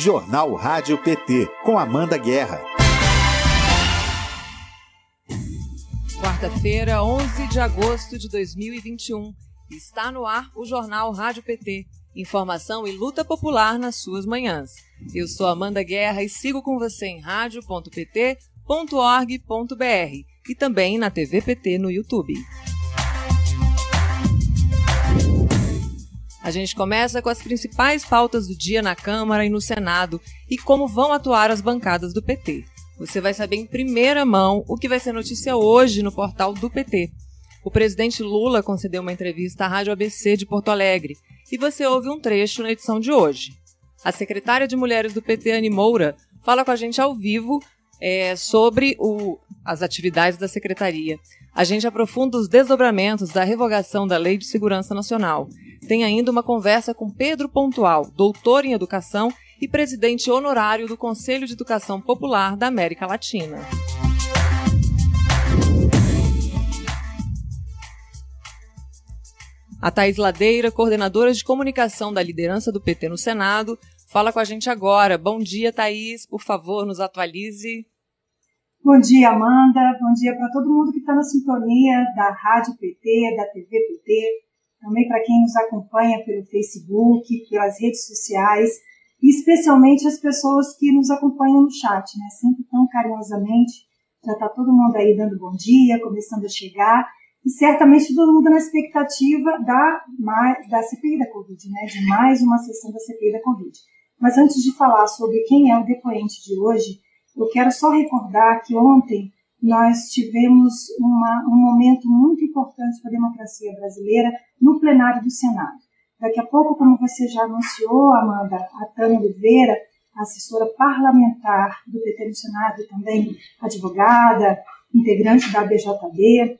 Jornal Rádio PT, com Amanda Guerra. Quarta-feira, 11 de agosto de 2021. Está no ar o Jornal Rádio PT. Informação e luta popular nas suas manhãs. Eu sou Amanda Guerra e sigo com você em rádio.pt.org.br e também na TV PT no YouTube. A gente começa com as principais pautas do dia na Câmara e no Senado e como vão atuar as bancadas do PT. Você vai saber em primeira mão o que vai ser notícia hoje no portal do PT. O presidente Lula concedeu uma entrevista à Rádio ABC de Porto Alegre e você ouve um trecho na edição de hoje. A secretária de Mulheres do PT, Anne Moura, fala com a gente ao vivo é, sobre o, as atividades da secretaria. A gente aprofunda os desdobramentos da revogação da Lei de Segurança Nacional tem ainda uma conversa com Pedro Pontual, doutor em educação e presidente honorário do Conselho de Educação Popular da América Latina. A Thais Ladeira, coordenadora de comunicação da liderança do PT no Senado, fala com a gente agora. Bom dia, Thaís. Por favor, nos atualize. Bom dia, Amanda. Bom dia para todo mundo que está na sintonia da Rádio PT, da TV PT também para quem nos acompanha pelo Facebook, pelas redes sociais, e especialmente as pessoas que nos acompanham no chat, né? Sempre tão carinhosamente. Já está todo mundo aí dando bom dia, começando a chegar, e certamente todo mundo na expectativa da, da CPI da Covid, né? De mais uma sessão da CPI da Covid. Mas antes de falar sobre quem é o depoente de hoje, eu quero só recordar que ontem nós tivemos uma, um momento muito importante para a democracia brasileira no plenário do Senado. Daqui a pouco, como você já anunciou, Amanda, a Tânia Oliveira, assessora parlamentar do PT no Senado e também advogada, integrante da BJB,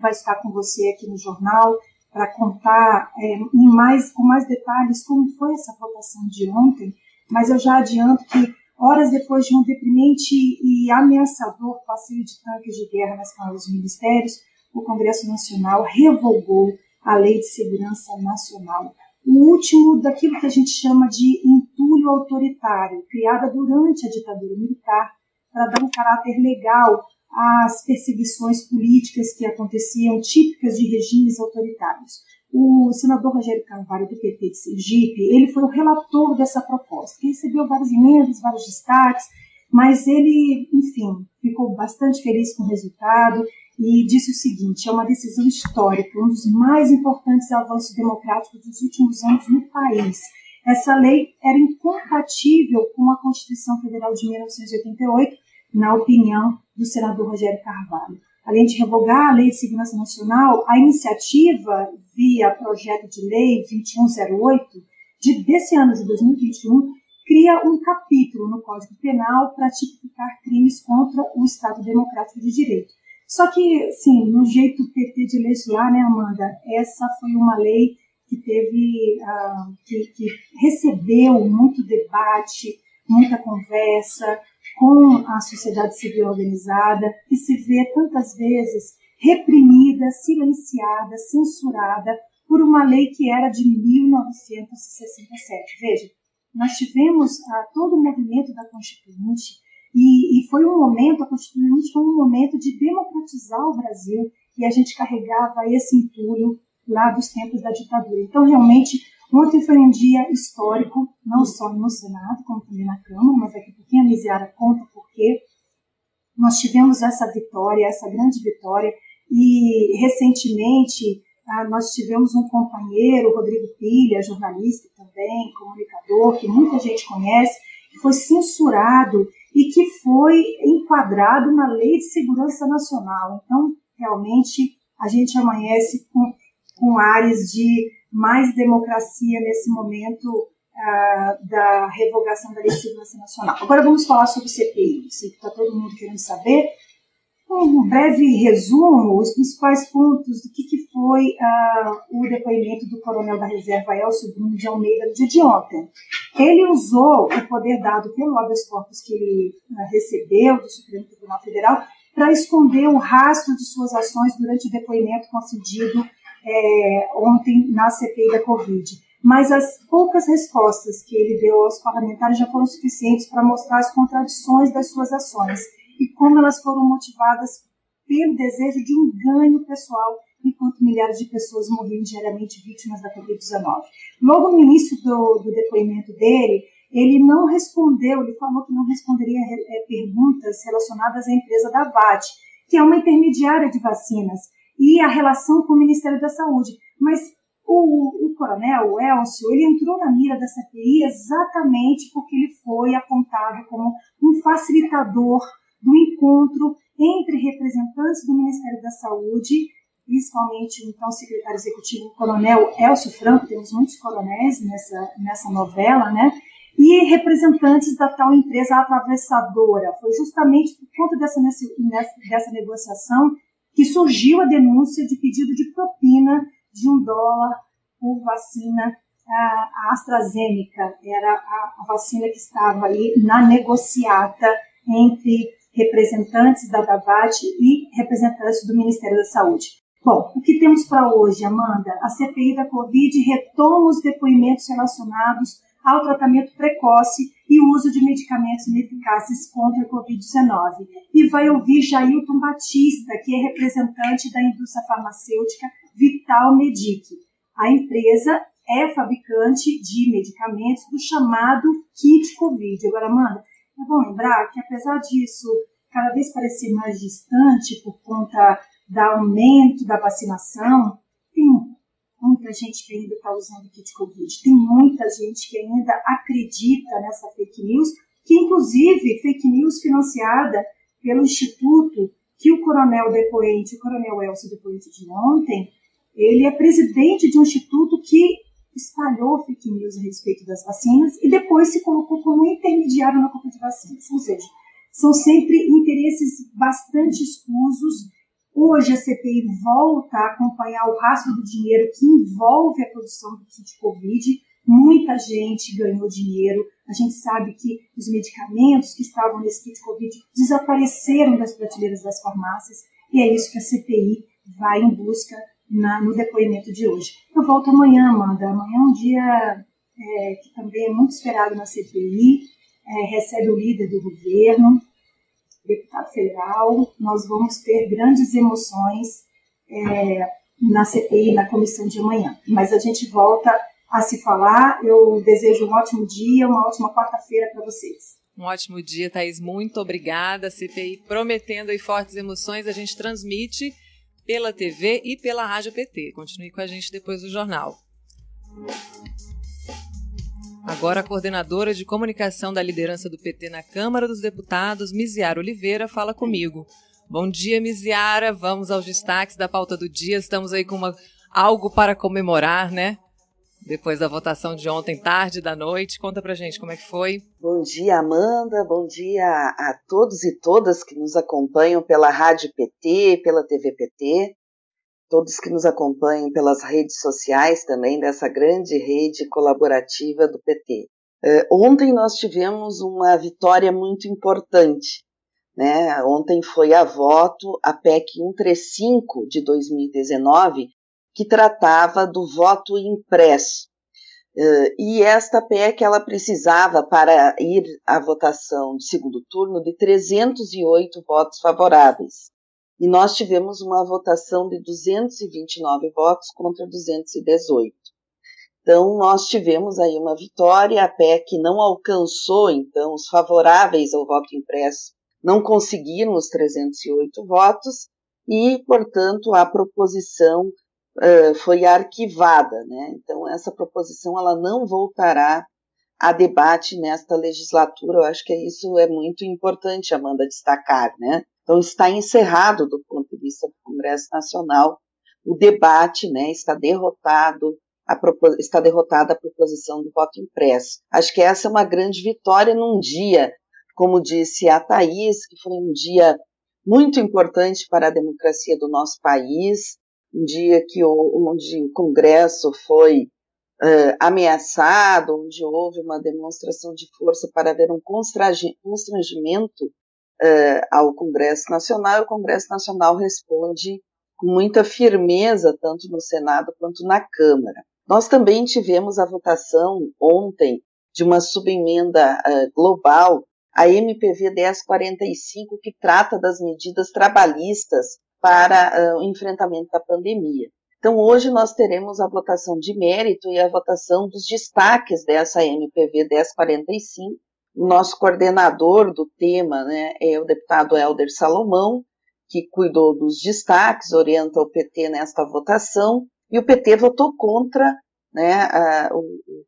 vai estar com você aqui no jornal para contar é, em mais, com mais detalhes como foi essa votação de ontem, mas eu já adianto que Horas depois de um deprimente e ameaçador passeio de tanques de guerra nas canais dos ministérios, o Congresso Nacional revogou a Lei de Segurança Nacional, o último daquilo que a gente chama de entulho autoritário, criada durante a ditadura militar para dar um caráter legal às perseguições políticas que aconteciam típicas de regimes autoritários. O senador Rogério Carvalho, do PT de Sergipe, ele foi o relator dessa proposta, que recebeu vários emendas, vários destaques, mas ele, enfim, ficou bastante feliz com o resultado e disse o seguinte: é uma decisão histórica, um dos mais importantes avanços democráticos dos últimos anos no país. Essa lei era incompatível com a Constituição Federal de 1988, na opinião do senador Rogério Carvalho além de revogar a Lei de Segurança Nacional, a iniciativa via projeto de lei 2108 de, desse ano de 2021 cria um capítulo no Código Penal para tipificar crimes contra o Estado Democrático de Direito. Só que, sim, no jeito PT de legislar, né, Amanda, essa foi uma lei que teve, uh, que, que recebeu muito debate, muita conversa, com a sociedade civil organizada, que se vê tantas vezes reprimida, silenciada, censurada por uma lei que era de 1967. Veja, nós tivemos ah, todo o movimento da Constituinte e, e, foi um momento, a Constituinte foi um momento de democratizar o Brasil e a gente carregava esse entulho lá dos tempos da ditadura. Então, realmente, Ontem foi um dia histórico, não só no Senado, como também na Câmara, mas daqui a pouquinho a Misiara conta porque nós tivemos essa vitória, essa grande vitória, e recentemente ah, nós tivemos um companheiro, Rodrigo Pilha, jornalista também, comunicador, que muita gente conhece, que foi censurado e que foi enquadrado na Lei de Segurança Nacional. Então, realmente, a gente amanhece com, com áreas de mais democracia nesse momento uh, da revogação da Lei de Segurança Nacional. Agora vamos falar sobre CPI, sei que está todo mundo querendo saber. Um breve resumo, os principais pontos do que, que foi uh, o depoimento do coronel da reserva Elcio Bruno de Almeida no dia de ontem. Ele usou o poder dado pelo habeas corpus que ele uh, recebeu do Supremo Tribunal Federal para esconder o rastro de suas ações durante o depoimento concedido é, ontem na CPI da Covid. mas as poucas respostas que ele deu aos parlamentares já foram suficientes para mostrar as contradições das suas ações e como elas foram motivadas pelo desejo de um ganho pessoal, enquanto milhares de pessoas morriam diariamente vítimas da Covid-19. Logo no início do, do, depoimento dele, ele não respondeu, ele falou que não responderia é, perguntas relacionadas à empresa da VAT, que é uma intermediária de vacinas, e a relação com o Ministério da Saúde. Mas o, o coronel, o Elcio, ele entrou na mira da CPI exatamente porque ele foi apontado como um facilitador do encontro entre representantes do Ministério da Saúde, principalmente o então secretário executivo, o coronel Elcio Franco, temos muitos coronéis nessa, nessa novela, né? E representantes da tal empresa atravessadora. Foi justamente por conta dessa, dessa negociação que surgiu a denúncia de pedido de propina de um dólar por vacina a AstraZeneca. Era a, vacina que estava ali na negociata entre representantes da DAVAT e representantes do Ministério da Saúde. Bom, o que temos para hoje, Amanda? A CPI da Covid retoma os depoimentos relacionados ao tratamento precoce e uso de medicamentos ineficazes contra a Covid-19. E vai ouvir Jailton Batista, que é representante da indústria farmacêutica Vital Medic. A empresa é fabricante de medicamentos do chamado kit Covid. Agora, Amanda, é bom lembrar que, apesar disso cada vez parecer mais distante por conta do aumento da vacinação, muita gente que ainda está usando kit Covid, tem muita gente que ainda acredita nessa fake news, que inclusive fake news financiada pelo Instituto que o coronel depoente, o coronel Elcio depoente de ontem, ele é presidente de um instituto que espalhou fake news a respeito das vacinas e depois se colocou como intermediário na compra de vacinas. Ou seja, são sempre interesses bastante escusos. Hoje a CPI volta a acompanhar o rastro do dinheiro que envolve a produção do kit Covid. Muita gente ganhou dinheiro. A gente sabe que os medicamentos que estavam nesse kit Covid desapareceram das prateleiras das farmácias e é isso que a CPI vai em busca na, no depoimento de hoje. Eu volto amanhã, Amanda. Amanhã é um dia é, que também é muito esperado na CPI, é, recebe o líder do governo, deputado federal. Nós vamos ter grandes emoções é, na CPI, na comissão de amanhã. Mas a gente volta a se falar. Eu desejo um ótimo dia, uma ótima quarta-feira para vocês. Um ótimo dia, Thaís. Muito obrigada. CPI prometendo aí fortes emoções. A gente transmite pela TV e pela Rádio PT. Continue com a gente depois do jornal. Agora, a coordenadora de comunicação da liderança do PT na Câmara dos Deputados, Miziara Oliveira, fala comigo. Bom dia, Miziara. Vamos aos destaques da pauta do dia. Estamos aí com uma, algo para comemorar, né? depois da votação de ontem, tarde da noite. Conta pra gente como é que foi. Bom dia, Amanda. Bom dia a todos e todas que nos acompanham pela Rádio PT, pela TV PT, todos que nos acompanham pelas redes sociais também, dessa grande rede colaborativa do PT. Uh, ontem nós tivemos uma vitória muito importante. Né? Ontem foi a voto a PEC 135 de 2019, que tratava do voto impresso. Uh, e esta PEC ela precisava, para ir à votação de segundo turno, de 308 votos favoráveis. E nós tivemos uma votação de 229 votos contra 218. Então, nós tivemos aí uma vitória, a PEC não alcançou, então, os favoráveis ao voto impresso não conseguiram os 308 votos e, portanto, a proposição uh, foi arquivada, né? Então essa proposição ela não voltará a debate nesta legislatura. Eu acho que isso é muito importante, Amanda, destacar, né? Então está encerrado do ponto de vista do Congresso Nacional o debate, né? Está derrotado a, está derrotada a proposição do voto impresso. Acho que essa é uma grande vitória num dia, como disse a Thaís, que foi um dia muito importante para a democracia do nosso país, um dia que onde o Congresso foi uh, ameaçado, onde houve uma demonstração de força para haver um constrangimento uh, ao Congresso Nacional, e o Congresso Nacional responde com muita firmeza, tanto no Senado quanto na Câmara. Nós também tivemos a votação ontem de uma subemenda uh, global, a MPV 1045, que trata das medidas trabalhistas para uh, o enfrentamento da pandemia. Então, hoje nós teremos a votação de mérito e a votação dos destaques dessa MPV 1045. O nosso coordenador do tema né, é o deputado Helder Salomão, que cuidou dos destaques, orienta o PT nesta votação, e o PT votou contra né, a, o,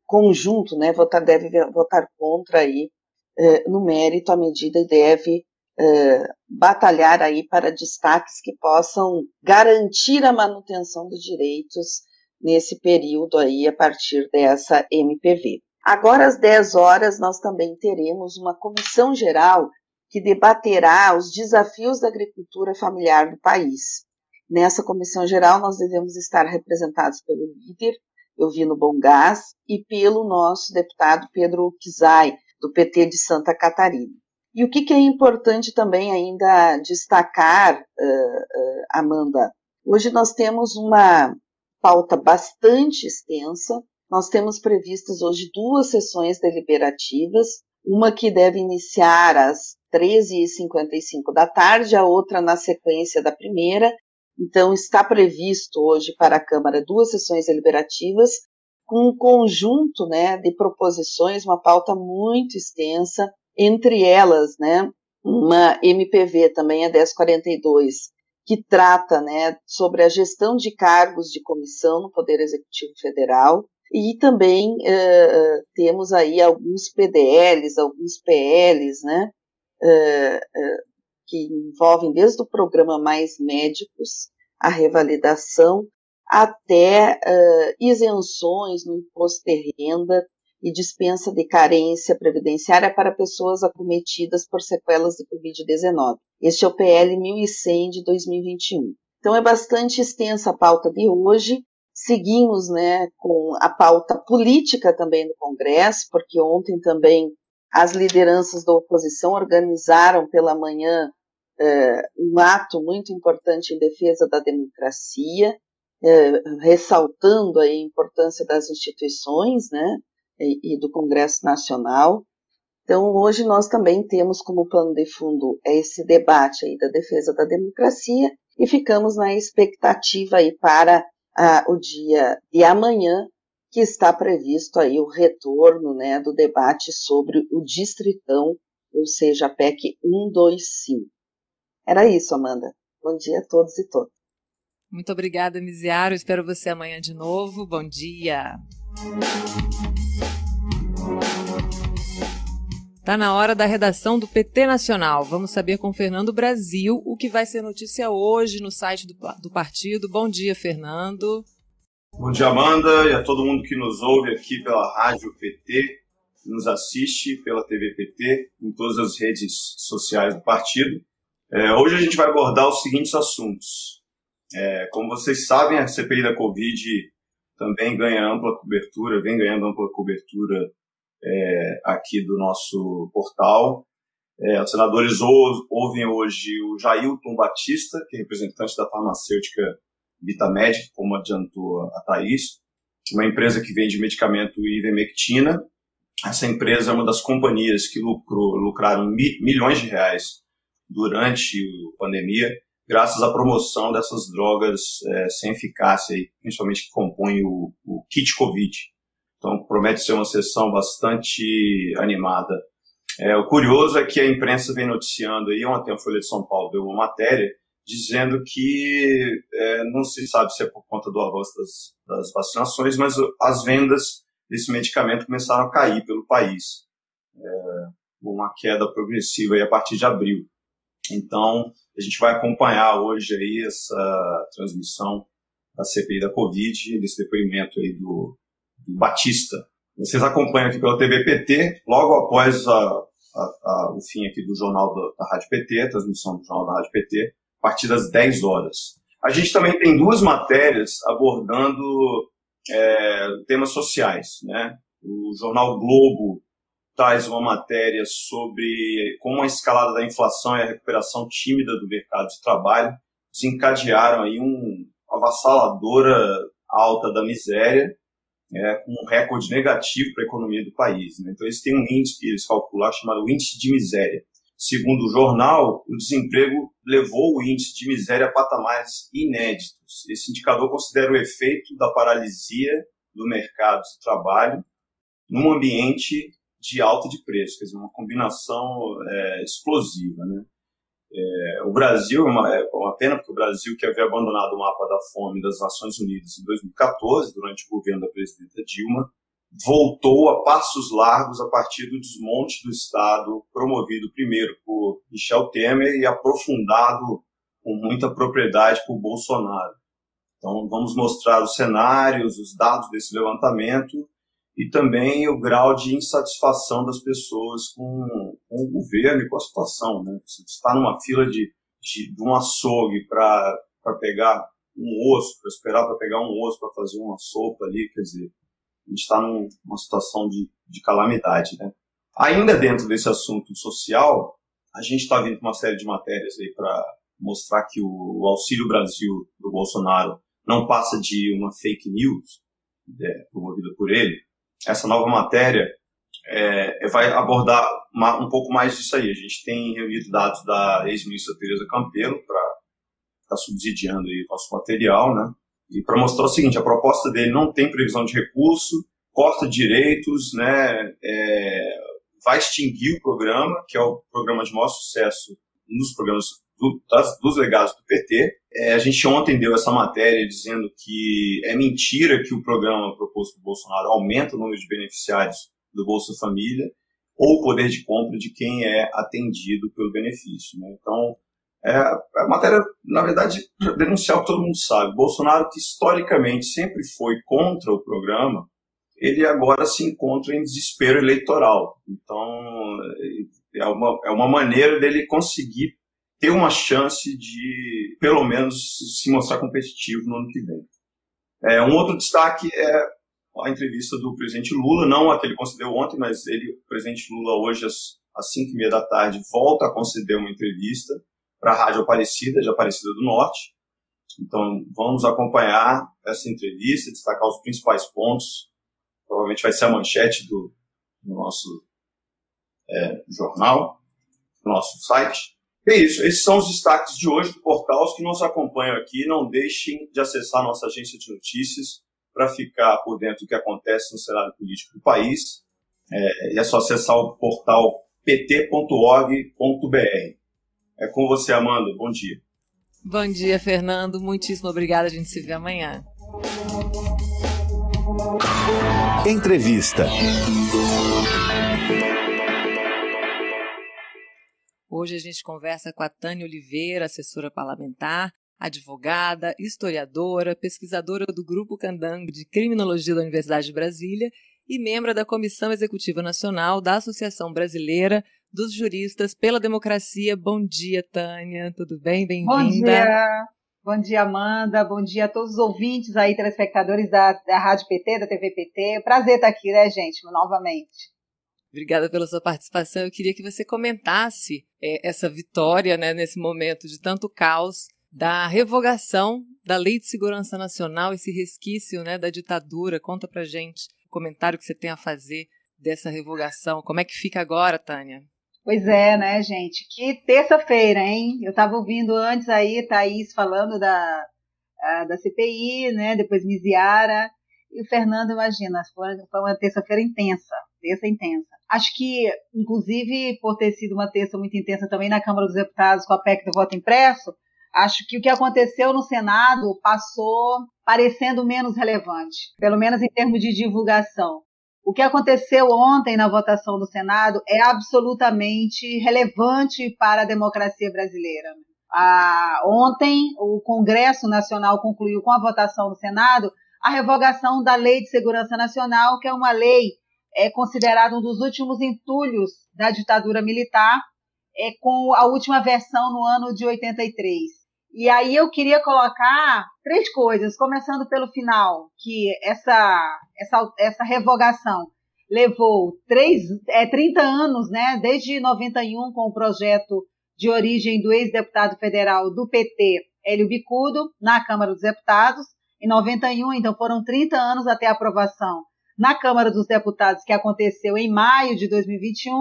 conjunto, né, votar, deve votar contra aí, eh, no mérito à medida e deve eh, batalhar aí para destaques que possam garantir a manutenção dos direitos nesse período aí a partir dessa MPV. Agora às 10 horas nós também teremos uma comissão geral que debaterá os desafios da agricultura familiar do país. Nessa comissão geral, nós devemos estar representados pelo líder, Elvino Bongás, e pelo nosso deputado Pedro Kizai, do PT de Santa Catarina. E o que, é importante também ainda destacar, uh, uh, Amanda? Hoje nós temos uma pauta bastante extensa. Nós temos previstas hoje duas sessões deliberativas, uma que deve iniciar às 13h55 da tarde, a outra na sequência da primeira. Então, está previsto hoje para a Câmara duas sessões deliberativas, com um conjunto né, de proposições, uma pauta muito extensa, entre elas, né, uma MPV também, a 1042, que trata né, sobre a gestão de cargos de comissão no Poder Executivo Federal, e também uh, temos aí alguns PDLs, alguns PLs, né, uh, que envolvem desde o programa Mais Médicos, a revalidação, até isenções no imposto de renda e dispensa de carência previdenciária para pessoas acometidas por sequelas de Covid-19. Este é o PL 1100 de 2021. Então é bastante extensa a pauta de hoje, Seguimos né, com a pauta política também no Congresso, porque ontem também as lideranças da oposição organizaram pela manhã eh, um ato muito importante em defesa da democracia, eh, ressaltando a importância das instituições né, e, e do Congresso Nacional. Então, hoje nós também temos como plano de fundo esse debate aí da defesa da democracia e ficamos na expectativa aí para ah, o dia de amanhã, que está previsto aí o retorno né, do debate sobre o Distritão, ou seja, a PEC 125. Era isso, Amanda. Bom dia a todos e todas. Muito obrigada, Miziaro. Espero você amanhã de novo. Bom dia. Está na hora da redação do PT Nacional. Vamos saber com Fernando Brasil o que vai ser notícia hoje no site do, do partido. Bom dia, Fernando. Bom dia, Amanda, e a todo mundo que nos ouve aqui pela Rádio PT, nos assiste pela TV PT, em todas as redes sociais do partido. É, hoje a gente vai abordar os seguintes assuntos. É, como vocês sabem, a CPI da Covid também ganha ampla cobertura, vem ganhando ampla cobertura é, aqui do nosso portal. É, os senadores ou, ouvem hoje o Jailton Batista, que é representante da farmacêutica Vitamedic, como adiantou a Thaís, uma empresa que vende medicamento ivermectina. Essa empresa é uma das companhias que lucrou, lucraram mi, milhões de reais durante a pandemia, graças à promoção dessas drogas é, sem eficácia, principalmente que compõem o, o kit COVID. Então, promete ser uma sessão bastante animada. É, o curioso é que a imprensa vem noticiando aí, ontem a Folha de São Paulo deu uma matéria dizendo que é, não se sabe se é por conta do avanço das, das, vacinações, mas as vendas desse medicamento começaram a cair pelo país. É, uma queda progressiva aí a partir de abril. Então, a gente vai acompanhar hoje aí essa transmissão da CPI da Covid, desse depoimento aí do, Batista. Vocês acompanham aqui pela TV PT, logo após a, a, a, o fim aqui do jornal da, da Rádio PT, a transmissão do jornal da Rádio PT, a partir das 10 horas. A gente também tem duas matérias abordando é, temas sociais. Né? O jornal Globo traz uma matéria sobre como a escalada da inflação e a recuperação tímida do mercado de trabalho desencadearam aí um, uma avassaladora alta da miséria é, com um recorde negativo para a economia do país. Né? Então, eles têm um índice que eles calculam chamado índice de miséria. Segundo o jornal, o desemprego levou o índice de miséria a patamares inéditos. Esse indicador considera o efeito da paralisia do mercado de trabalho num ambiente de alta de preço, quer dizer, uma combinação é, explosiva. Né? É, o Brasil, é uma, é uma pena porque o Brasil, que havia abandonado o mapa da fome das Nações Unidas em 2014, durante o governo da presidenta Dilma, voltou a passos largos a partir do desmonte do Estado, promovido primeiro por Michel Temer e aprofundado com muita propriedade por Bolsonaro. Então, vamos mostrar os cenários, os dados desse levantamento e também o grau de insatisfação das pessoas com, com o governo e com a situação. Né? Você está numa fila de, de, de um açougue para pegar um osso, para esperar para pegar um osso para fazer uma sopa ali, quer dizer, a gente está numa situação de, de calamidade. Né? Ainda dentro desse assunto social, a gente está vendo uma série de matérias aí para mostrar que o Auxílio Brasil do Bolsonaro não passa de uma fake news é, promovida por ele, essa nova matéria é, vai abordar uma, um pouco mais disso aí. A gente tem reunido dados da ex-ministra Tereza Campelo para estar tá subsidiando aí o nosso material, né? E para mostrar o seguinte, a proposta dele não tem previsão de recurso, corta direitos, né? É, vai extinguir o programa, que é o programa de maior sucesso nos programas do, das, dos legados do PT. É, a gente ontem deu essa matéria dizendo que é mentira que o programa proposto por Bolsonaro aumenta o número de beneficiários do Bolsa Família ou o poder de compra de quem é atendido pelo benefício. Né? Então, é, a matéria, na verdade, denunciar o que todo mundo sabe. Bolsonaro, que historicamente sempre foi contra o programa, ele agora se encontra em desespero eleitoral. Então, é uma, é uma maneira dele conseguir ter uma chance de, pelo menos, se mostrar competitivo no ano que vem. É, um outro destaque é a entrevista do presidente Lula, não a que ele concedeu ontem, mas ele, o presidente Lula, hoje às, às 5 e meia da tarde, volta a conceder uma entrevista para a Rádio Aparecida, de Aparecida do Norte. Então, vamos acompanhar essa entrevista, destacar os principais pontos. Provavelmente vai ser a manchete do, do nosso é, jornal, do nosso site. É isso, esses são os destaques de hoje do portal. Os que nos acompanham aqui, não deixem de acessar nossa agência de notícias para ficar por dentro do que acontece no cenário político do país. É, é só acessar o portal pt.org.br. É com você, Amanda. Bom dia. Bom dia, Fernando. Muitíssimo obrigada. A gente se vê amanhã. Entrevista. Hoje a gente conversa com a Tânia Oliveira, assessora parlamentar, advogada, historiadora, pesquisadora do Grupo Candango de Criminologia da Universidade de Brasília e membro da Comissão Executiva Nacional da Associação Brasileira dos Juristas pela Democracia. Bom dia, Tânia. Tudo bem? Bem-vinda. Bom dia. Bom dia, Amanda. Bom dia a todos os ouvintes aí, telespectadores da, da Rádio PT, da TV PT. Prazer estar aqui, né, gente, novamente. Obrigada pela sua participação. Eu queria que você comentasse é, essa vitória, né, nesse momento de tanto caos, da revogação da Lei de Segurança Nacional, esse resquício né, da ditadura. Conta pra gente o comentário que você tem a fazer dessa revogação. Como é que fica agora, Tânia? Pois é, né, gente? Que terça-feira, hein? Eu estava ouvindo antes aí Thaís falando da, da CPI, né? Depois Miziara. E o Fernando, imagina, foi uma terça-feira intensa, terça intensa. Acho que, inclusive, por ter sido uma terça muito intensa também na Câmara dos Deputados com a PEC do voto impresso, acho que o que aconteceu no Senado passou parecendo menos relevante, pelo menos em termos de divulgação. O que aconteceu ontem na votação do Senado é absolutamente relevante para a democracia brasileira. Ah, ontem, o Congresso Nacional concluiu com a votação do Senado a revogação da Lei de Segurança Nacional, que é uma lei é considerado um dos últimos entulhos da ditadura militar, é, com a última versão no ano de 83. E aí eu queria colocar três coisas, começando pelo final, que essa, essa, essa revogação levou três, é, 30 anos, né, desde 91, com o projeto de origem do ex-deputado federal do PT, Hélio Bicudo, na Câmara dos Deputados. Em 91, então foram 30 anos até a aprovação na Câmara dos Deputados, que aconteceu em maio de 2021,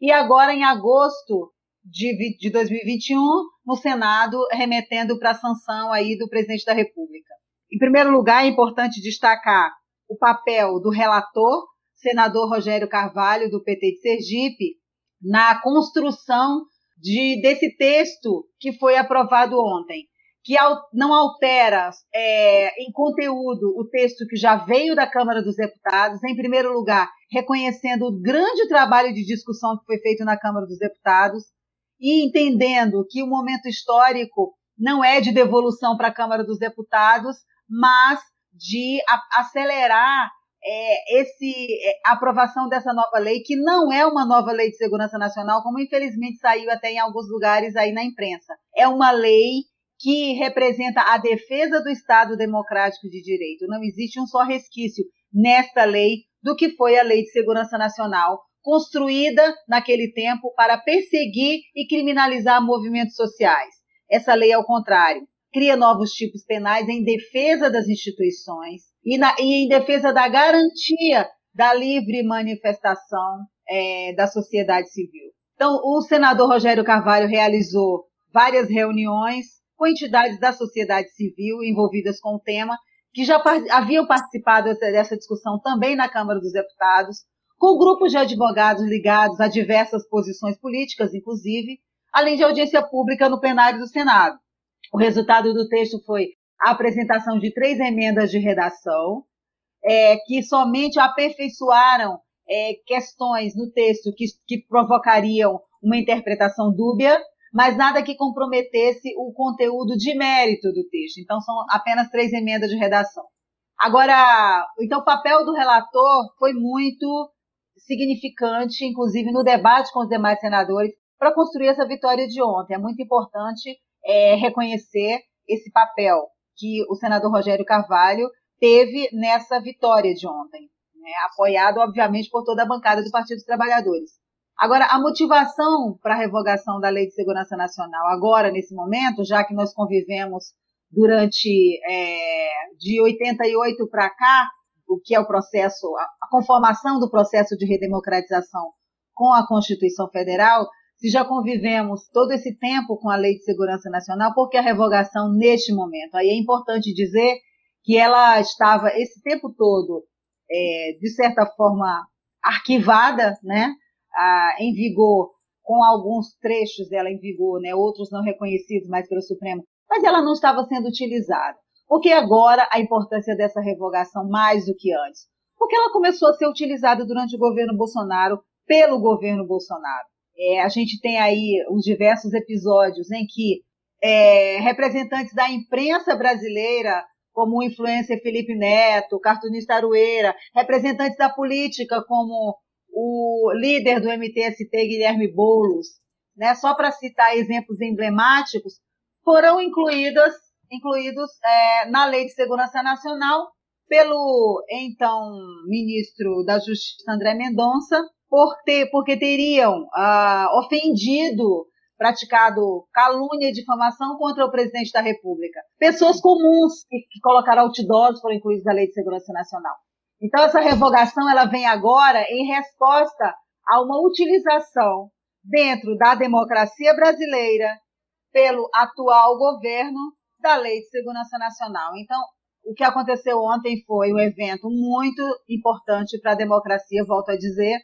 e agora em agosto de, de 2021, no Senado, remetendo para a sanção aí do presidente da República. Em primeiro lugar, é importante destacar o papel do relator, senador Rogério Carvalho, do PT de Sergipe, na construção de, desse texto que foi aprovado ontem, que não altera é, em conteúdo o texto que já veio da Câmara dos Deputados, em primeiro lugar, reconhecendo o grande trabalho de discussão que foi feito na Câmara dos Deputados e entendendo que o momento histórico não é de devolução para a Câmara dos Deputados, mas de acelerar é, esse, é, a aprovação dessa nova lei, que não é uma nova lei de segurança nacional, como infelizmente saiu até em alguns lugares aí na imprensa. É uma lei que representa a defesa do Estado democrático de direito. Não existe um só resquício nesta lei do que foi a Lei de Segurança Nacional, construída naquele tempo para perseguir e criminalizar movimentos sociais. Essa lei, ao contrário, cria novos tipos penais em defesa das instituições e, na, e em defesa da garantia da livre manifestação é, da sociedade civil. Então, o senador Rogério Carvalho realizou várias reuniões com entidades da sociedade civil envolvidas com o tema, que já haviam participado dessa discussão também na Câmara dos Deputados, com grupos de advogados ligados a diversas posições políticas, inclusive, além de audiência pública no plenário do Senado. O resultado do texto foi a apresentação de três emendas de redação, é, que somente aperfeiçoaram é, questões no texto que, que provocariam uma interpretação dúbia, mas nada que comprometesse o conteúdo de mérito do texto. Então, são apenas três emendas de redação. Agora, então, o papel do relator foi muito significante, inclusive no debate com os demais senadores, para construir essa vitória de ontem. É muito importante é, reconhecer esse papel que o senador Rogério Carvalho teve nessa vitória de ontem, né? apoiado, obviamente, por toda a bancada do Partido dos Trabalhadores. Agora, a motivação para a revogação da Lei de Segurança Nacional, agora, nesse momento, já que nós convivemos durante é, de 88 para cá, o que é o processo, a conformação do processo de redemocratização com a Constituição Federal, se já convivemos todo esse tempo com a Lei de Segurança Nacional, por que a revogação neste momento? Aí é importante dizer que ela estava esse tempo todo, é, de certa forma, arquivada, né, a, em vigor, com alguns trechos dela em vigor, né, outros não reconhecidos mais pelo Supremo, mas ela não estava sendo utilizada. Por que agora a importância dessa revogação mais do que antes? Porque ela começou a ser utilizada durante o governo Bolsonaro, pelo governo Bolsonaro. É, a gente tem aí os diversos episódios em que é, representantes da imprensa brasileira, como o influencer Felipe Neto, cartunista Arueira, representantes da política, como o líder do MTST, Guilherme Boulos, né, só para citar exemplos emblemáticos, foram incluídas, incluídos é, na Lei de Segurança Nacional pelo então ministro da Justiça André Mendonça, por ter, porque teriam ah, ofendido, praticado calúnia e difamação contra o presidente da República. Pessoas comuns que, que colocaram outdoors foram incluídos na Lei de Segurança Nacional. Então essa revogação ela vem agora em resposta a uma utilização dentro da democracia brasileira pelo atual governo da Lei de Segurança Nacional. Então, o que aconteceu ontem foi um evento muito importante para a democracia, volto a dizer,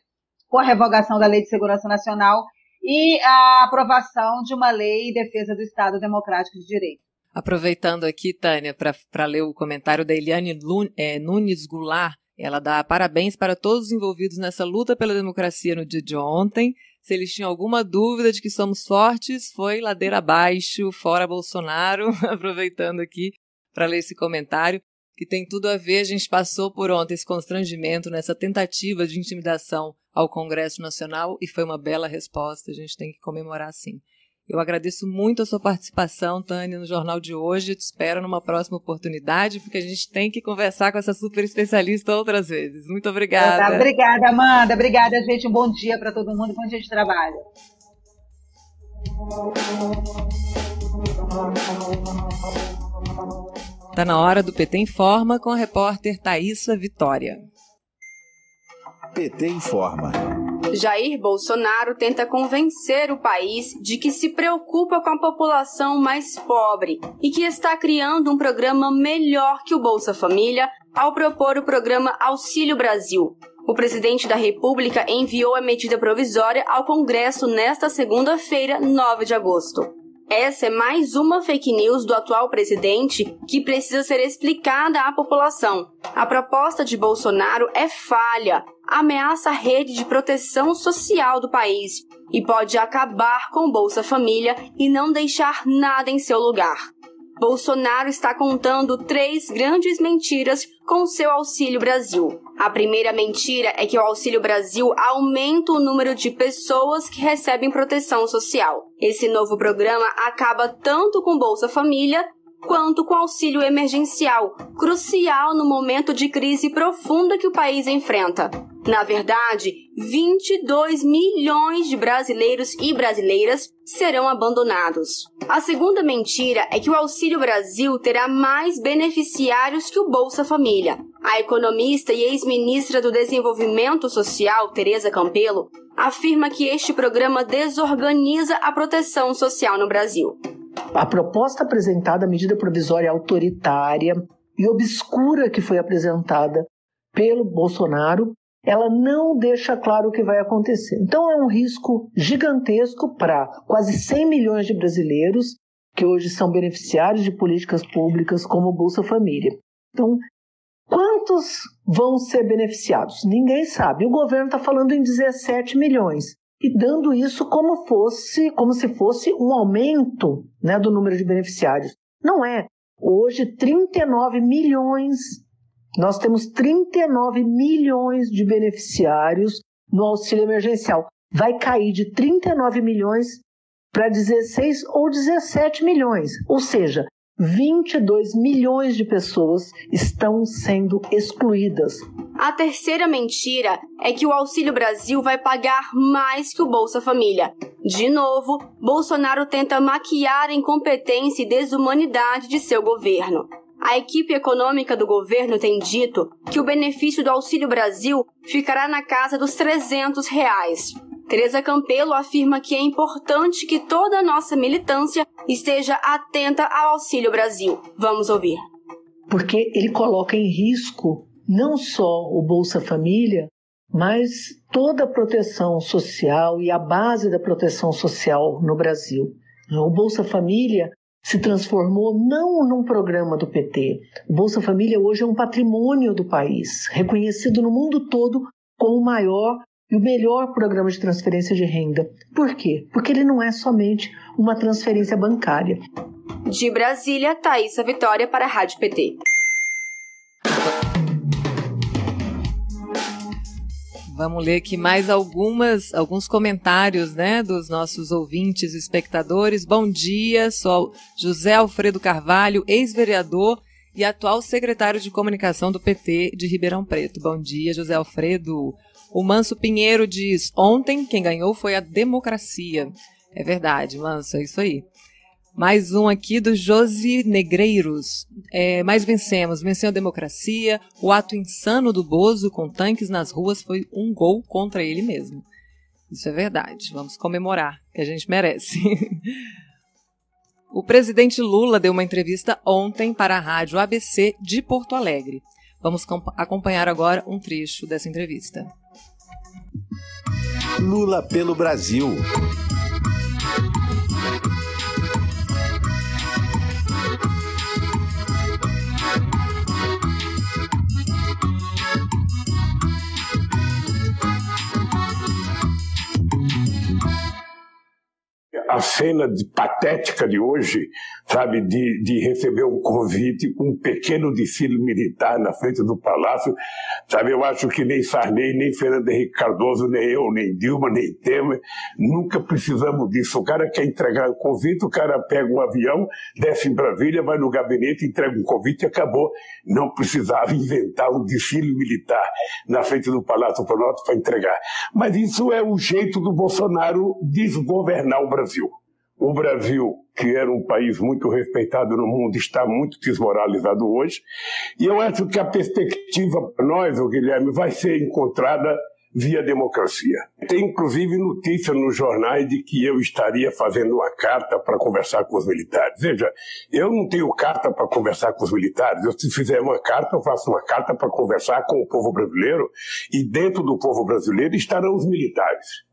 com a revogação da Lei de Segurança Nacional e a aprovação de uma lei em defesa do Estado Democrático de Direito. Aproveitando aqui, Tânia, para ler o comentário da Eliane é, Nunes Goulart, ela dá parabéns para todos os envolvidos nessa luta pela democracia no dia de ontem. Se eles tinham alguma dúvida de que somos fortes, foi ladeira abaixo, fora Bolsonaro. Aproveitando aqui para ler esse comentário, que tem tudo a ver. A gente passou por ontem esse constrangimento nessa tentativa de intimidação ao Congresso Nacional e foi uma bela resposta, a gente tem que comemorar sim. Eu agradeço muito a sua participação, Tânia, no jornal de hoje. Eu te espero numa próxima oportunidade, porque a gente tem que conversar com essa super especialista outras vezes. Muito obrigada. Tá, obrigada, Amanda. Obrigada, gente. Um bom dia para todo mundo, bom dia de trabalho. Está na hora do PT Informa com a repórter Thaisa Vitória. PT informa. Jair Bolsonaro tenta convencer o país de que se preocupa com a população mais pobre e que está criando um programa melhor que o Bolsa Família ao propor o programa Auxílio Brasil. O presidente da República enviou a medida provisória ao Congresso nesta segunda-feira, 9 de agosto. Essa é mais uma fake news do atual presidente que precisa ser explicada à população. A proposta de Bolsonaro é falha, ameaça a rede de proteção social do país e pode acabar com Bolsa Família e não deixar nada em seu lugar. Bolsonaro está contando três grandes mentiras com seu Auxílio Brasil. A primeira mentira é que o Auxílio Brasil aumenta o número de pessoas que recebem proteção social. Esse novo programa acaba tanto com Bolsa Família quanto com auxílio emergencial, crucial no momento de crise profunda que o país enfrenta. Na verdade, 22 milhões de brasileiros e brasileiras serão abandonados. A segunda mentira é que o Auxílio Brasil terá mais beneficiários que o Bolsa Família. A economista e ex-ministra do Desenvolvimento Social, Tereza Campelo, afirma que este programa desorganiza a proteção social no Brasil. A proposta apresentada, a medida provisória autoritária e obscura que foi apresentada pelo Bolsonaro, ela não deixa claro o que vai acontecer. Então é um risco gigantesco para quase 100 milhões de brasileiros que hoje são beneficiários de políticas públicas como Bolsa Família. Então, quantos vão ser beneficiados? Ninguém sabe. O governo está falando em 17 milhões e dando isso como fosse, como se fosse um aumento, né, do número de beneficiários. Não é. Hoje 39 milhões nós temos 39 milhões de beneficiários no auxílio emergencial. Vai cair de 39 milhões para 16 ou 17 milhões. Ou seja, 22 milhões de pessoas estão sendo excluídas. A terceira mentira é que o Auxílio Brasil vai pagar mais que o Bolsa Família. De novo, Bolsonaro tenta maquiar a incompetência e desumanidade de seu governo. A equipe econômica do governo tem dito que o benefício do Auxílio Brasil ficará na casa dos 300 reais. Teresa Campelo afirma que é importante que toda a nossa militância esteja atenta ao Auxílio Brasil. Vamos ouvir. Porque ele coloca em risco não só o Bolsa Família, mas toda a proteção social e a base da proteção social no Brasil. O Bolsa Família se transformou não num programa do PT. O Bolsa Família hoje é um patrimônio do país, reconhecido no mundo todo como o maior e o melhor programa de transferência de renda. Por quê? Porque ele não é somente uma transferência bancária. De Brasília, Thaisa Vitória para a Rádio PT. Vamos ler aqui mais algumas, alguns comentários, né, dos nossos ouvintes e espectadores. Bom dia, sou José Alfredo Carvalho, ex-vereador e atual secretário de comunicação do PT de Ribeirão Preto. Bom dia, José Alfredo. O Manso Pinheiro diz: ontem quem ganhou foi a democracia. É verdade, Manso, é isso aí. Mais um aqui do Josi Negreiros. É, mais vencemos. Venceu a democracia. O ato insano do Bozo com tanques nas ruas foi um gol contra ele mesmo. Isso é verdade. Vamos comemorar, que a gente merece. o presidente Lula deu uma entrevista ontem para a rádio ABC de Porto Alegre. Vamos acompanhar agora um trecho dessa entrevista. Lula pelo Brasil. A cena de, patética de hoje, sabe, de, de receber um convite com um pequeno desfile militar na frente do palácio, sabe, eu acho que nem Sarney, nem Fernando Henrique Cardoso, nem eu, nem Dilma, nem Temer, nunca precisamos disso. O cara quer entregar o convite, o cara pega um avião, desce em Brasília, vai no gabinete, entrega um convite e acabou. Não precisava inventar um desfile militar na frente do Palácio Planalto para entregar. Mas isso é o jeito do Bolsonaro desgovernar o Brasil. O Brasil, que era um país muito respeitado no mundo, está muito desmoralizado hoje. E eu acho que a perspectiva para nós, o Guilherme, vai ser encontrada via democracia. Tem inclusive notícia nos jornais de que eu estaria fazendo uma carta para conversar com os militares. Veja, eu não tenho carta para conversar com os militares. Eu, se fizer uma carta, eu faço uma carta para conversar com o povo brasileiro e dentro do povo brasileiro estarão os militares.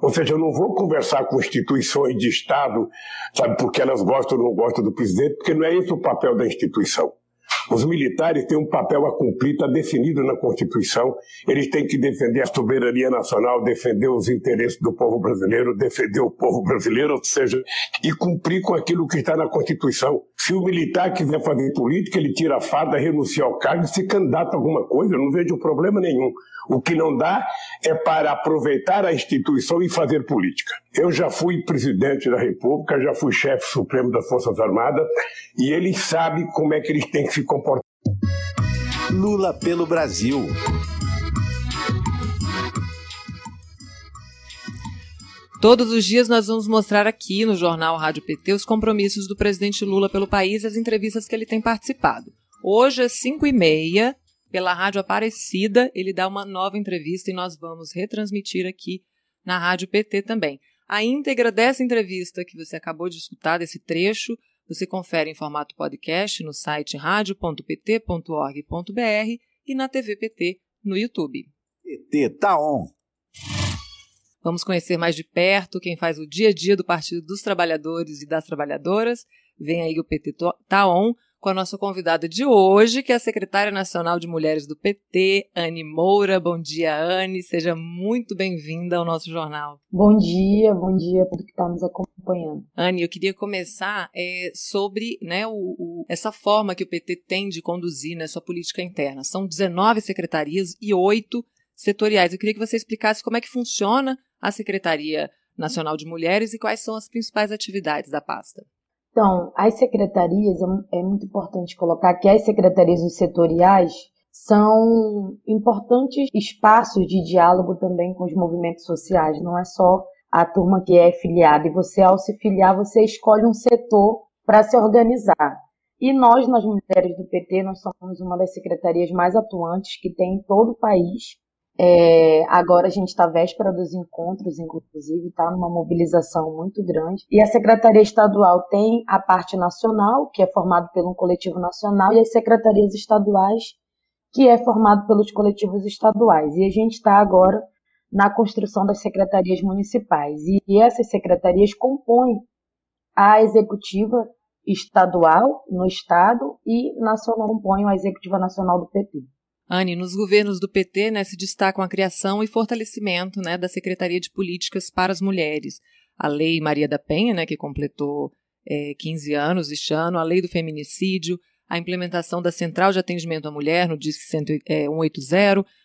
Ou seja, eu não vou conversar com instituições de Estado, sabe, porque elas gostam ou não gostam do presidente, porque não é esse o papel da instituição. Os militares têm um papel a cumprir, está definido na Constituição. Eles têm que defender a soberania nacional, defender os interesses do povo brasileiro, defender o povo brasileiro, ou seja, e cumprir com aquilo que está na Constituição. Se o militar quiser fazer política, ele tira a farda, renuncia ao cargo e se candidata a alguma coisa. Eu não vejo problema nenhum. O que não dá é para aproveitar a instituição e fazer política. Eu já fui presidente da República, já fui chefe supremo das Forças Armadas e eles sabem como é que eles têm que se comportar. Lula pelo Brasil. Todos os dias nós vamos mostrar aqui no jornal Rádio PT os compromissos do presidente Lula pelo país e as entrevistas que ele tem participado. Hoje, às 5 e meia, pela Rádio Aparecida, ele dá uma nova entrevista e nós vamos retransmitir aqui na Rádio PT também. A íntegra dessa entrevista que você acabou de escutar, desse trecho, você confere em formato podcast no site radio.pt.org.br e na TV PT no YouTube. PT tá on! Vamos conhecer mais de perto quem faz o dia a dia do Partido dos Trabalhadores e das Trabalhadoras. Vem aí o PT Tá On com a nossa convidada de hoje, que é a secretária nacional de Mulheres do PT, Anne Moura. Bom dia, Anne. Seja muito bem-vinda ao nosso jornal. Bom dia, bom dia a todo que está nos acompanhando. Anne, eu queria começar é, sobre né, o, o, essa forma que o PT tem de conduzir né, sua política interna. São 19 secretarias e 8 setoriais. Eu queria que você explicasse como é que funciona a Secretaria Nacional de Mulheres e quais são as principais atividades da pasta. Então, as secretarias, é, é muito importante colocar que as secretarias setoriais são importantes espaços de diálogo também com os movimentos sociais, não é só a turma que é filiada, e você, ao se filiar, você escolhe um setor para se organizar. E nós, nas mulheres do PT, nós somos uma das secretarias mais atuantes que tem em todo o país, é, agora a gente está véspera dos encontros, inclusive, está numa mobilização muito grande. E a Secretaria Estadual tem a parte nacional, que é formado por um coletivo nacional, e as secretarias estaduais, que é formado pelos coletivos estaduais. E a gente está agora na construção das secretarias municipais. E essas secretarias compõem a executiva estadual no estado e nacional compõem a executiva nacional do PT. Anne, nos governos do PT né, se destacam a criação e fortalecimento né, da Secretaria de Políticas para as Mulheres. A Lei Maria da Penha, né, que completou é, 15 anos este ano, a Lei do Feminicídio, a implementação da Central de Atendimento à Mulher no DISC 180, é,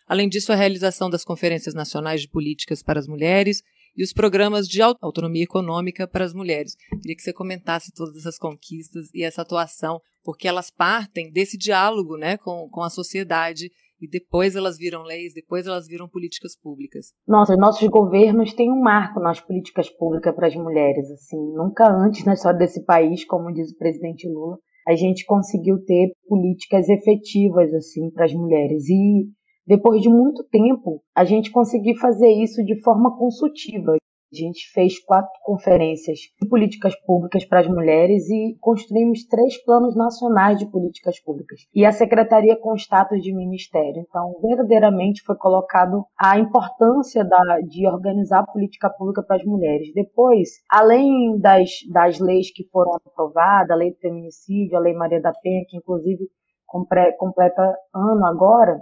além disso, a realização das Conferências Nacionais de Políticas para as Mulheres e os programas de autonomia econômica para as mulheres. Queria que você comentasse todas essas conquistas e essa atuação porque elas partem desse diálogo né, com, com a sociedade e depois elas viram leis, depois elas viram políticas públicas. Nossa, nossos governos têm um marco nas políticas públicas para as mulheres, assim, nunca antes na história desse país, como diz o presidente Lula, a gente conseguiu ter políticas efetivas assim para as mulheres e depois de muito tempo a gente conseguiu fazer isso de forma consultiva. A gente fez quatro conferências de políticas públicas para as mulheres e construímos três planos nacionais de políticas públicas. E a secretaria com status de ministério. Então, verdadeiramente foi colocado a importância da, de organizar a política pública para as mulheres. Depois, além das, das leis que foram aprovadas, a lei do feminicídio, a lei Maria da Penha, que inclusive completa ano agora,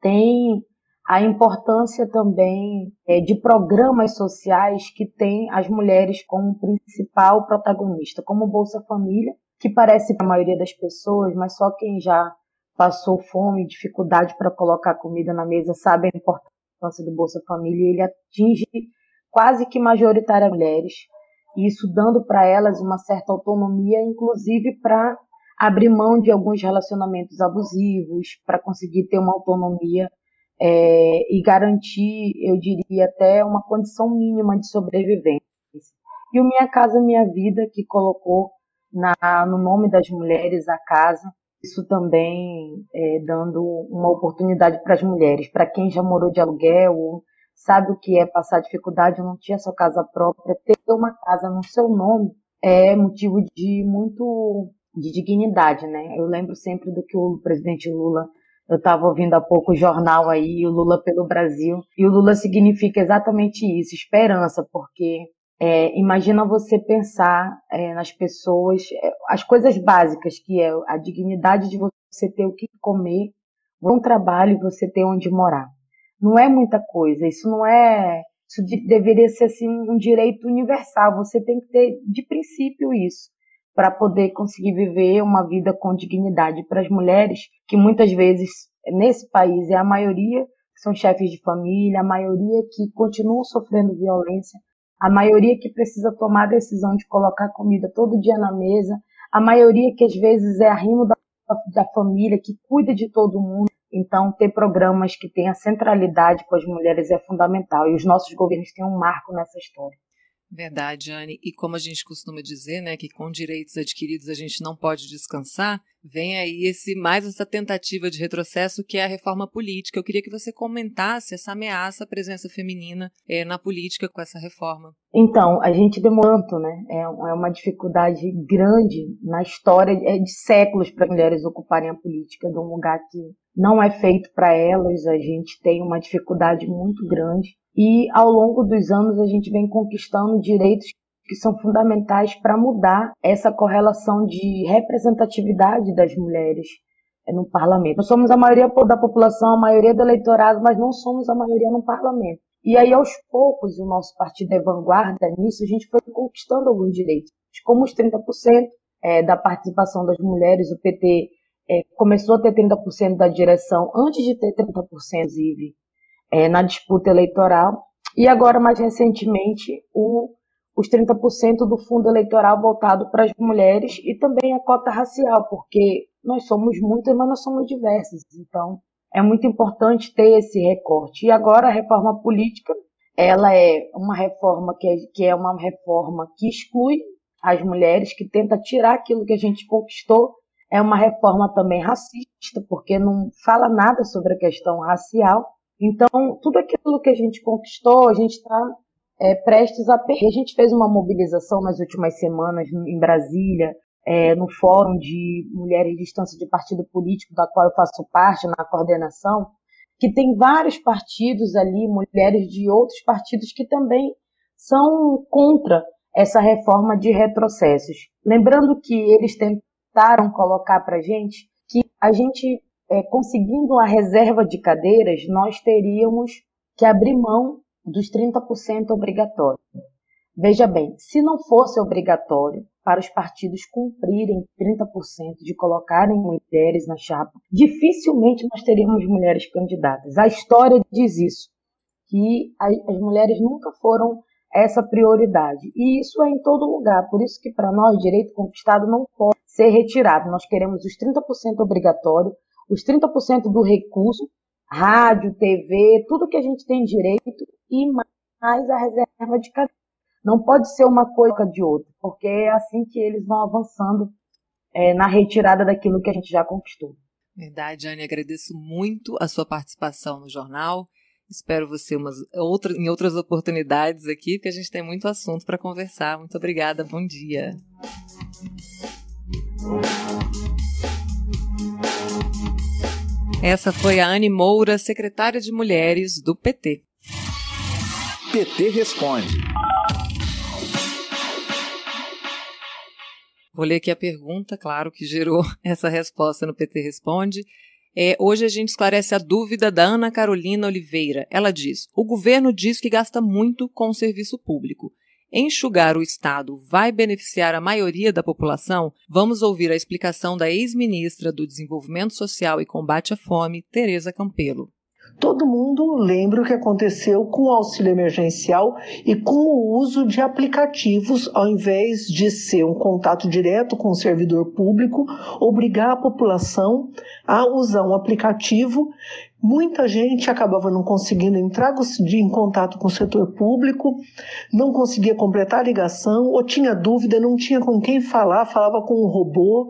tem a importância também é, de programas sociais que têm as mulheres como principal protagonista, como Bolsa Família, que parece para a maioria das pessoas, mas só quem já passou fome, dificuldade para colocar comida na mesa sabe a importância do Bolsa Família. Ele atinge quase que majoritariamente mulheres, isso dando para elas uma certa autonomia, inclusive para abrir mão de alguns relacionamentos abusivos, para conseguir ter uma autonomia é, e garantir, eu diria, até uma condição mínima de sobrevivência. E o Minha Casa Minha Vida, que colocou na, no nome das mulheres a casa isso também é, dando uma oportunidade para as mulheres, para quem já morou de aluguel, sabe o que é passar dificuldade, não tinha sua casa própria, ter uma casa no seu nome é motivo de muito de dignidade, né? Eu lembro sempre do que o presidente Lula eu estava ouvindo há pouco o jornal aí, o Lula pelo Brasil, e o Lula significa exatamente isso, esperança, porque é, imagina você pensar é, nas pessoas, é, as coisas básicas, que é a dignidade de você ter o que comer, um trabalho e você ter onde morar. Não é muita coisa, isso não é. Isso deveria ser assim, um direito universal, você tem que ter de princípio isso para poder conseguir viver uma vida com dignidade para as mulheres, que muitas vezes nesse país é a maioria que são chefes de família, a maioria que continuam sofrendo violência, a maioria que precisa tomar a decisão de colocar comida todo dia na mesa, a maioria que às vezes é arrimo da, da família, que cuida de todo mundo. Então, ter programas que tenham centralidade com as mulheres é fundamental. E os nossos governos têm um marco nessa história. Verdade, Anne. E como a gente costuma dizer, né, que com direitos adquiridos a gente não pode descansar, vem aí esse mais essa tentativa de retrocesso que é a reforma política. Eu queria que você comentasse essa ameaça à presença feminina é, na política com essa reforma. Então, a gente demora, né? É, é uma dificuldade grande na história é de séculos para mulheres ocuparem a política de um lugar que não é feito para elas. A gente tem uma dificuldade muito grande e ao longo dos anos a gente vem conquistando direitos que são fundamentais para mudar essa correlação de representatividade das mulheres eh, no parlamento. Nós somos a maioria da população, a maioria do eleitorado, mas não somos a maioria no parlamento. E aí, aos poucos, o nosso partido é vanguarda nisso, a gente foi conquistando alguns direitos, como os 30% é, da participação das mulheres. O PT é, começou a ter 30% da direção antes de ter 30%, inclusive, é, na disputa eleitoral. E agora, mais recentemente, o, os 30% do fundo eleitoral voltado para as mulheres e também a cota racial, porque nós somos muitas, mas nós somos diversas. Então, é muito importante ter esse recorte. E agora a reforma política, ela é uma reforma que é, que é uma reforma que exclui as mulheres, que tenta tirar aquilo que a gente conquistou. É uma reforma também racista, porque não fala nada sobre a questão racial. Então, tudo aquilo que a gente conquistou, a gente está é, prestes a perder. A gente fez uma mobilização nas últimas semanas em Brasília, é, no Fórum de Mulheres de Distância de Partido Político, da qual eu faço parte na coordenação, que tem vários partidos ali, mulheres de outros partidos que também são contra essa reforma de retrocessos. Lembrando que eles tentaram colocar para gente que a gente é, conseguindo a reserva de cadeiras, nós teríamos que abrir mão dos 30% obrigatório. Veja bem, se não fosse obrigatório para os partidos cumprirem 30% de colocarem mulheres na chapa, dificilmente nós teríamos mulheres candidatas. A história diz isso, que as mulheres nunca foram essa prioridade. E isso é em todo lugar. Por isso que para nós direito conquistado não pode ser retirado. Nós queremos os 30% obrigatório, os 30% do recurso, rádio, TV, tudo que a gente tem direito e mais a reserva de cadeia. Não pode ser uma coisa de outra, porque é assim que eles vão avançando é, na retirada daquilo que a gente já conquistou. Verdade, Anne, agradeço muito a sua participação no jornal. Espero você umas, outra, em outras oportunidades aqui, porque a gente tem muito assunto para conversar. Muito obrigada, bom dia. Essa foi a Anne Moura, secretária de Mulheres do PT. PT Responde. Vou ler aqui a pergunta, claro, que gerou essa resposta no PT Responde. É, hoje a gente esclarece a dúvida da Ana Carolina Oliveira. Ela diz: o governo diz que gasta muito com o serviço público enxugar o Estado vai beneficiar a maioria da população? Vamos ouvir a explicação da ex-ministra do Desenvolvimento Social e Combate à Fome, Tereza Campelo. Todo mundo lembra o que aconteceu com o auxílio emergencial e com o uso de aplicativos, ao invés de ser um contato direto com o servidor público, obrigar a população a usar um aplicativo. Muita gente acabava não conseguindo entrar em contato com o setor público, não conseguia completar a ligação, ou tinha dúvida, não tinha com quem falar, falava com um robô,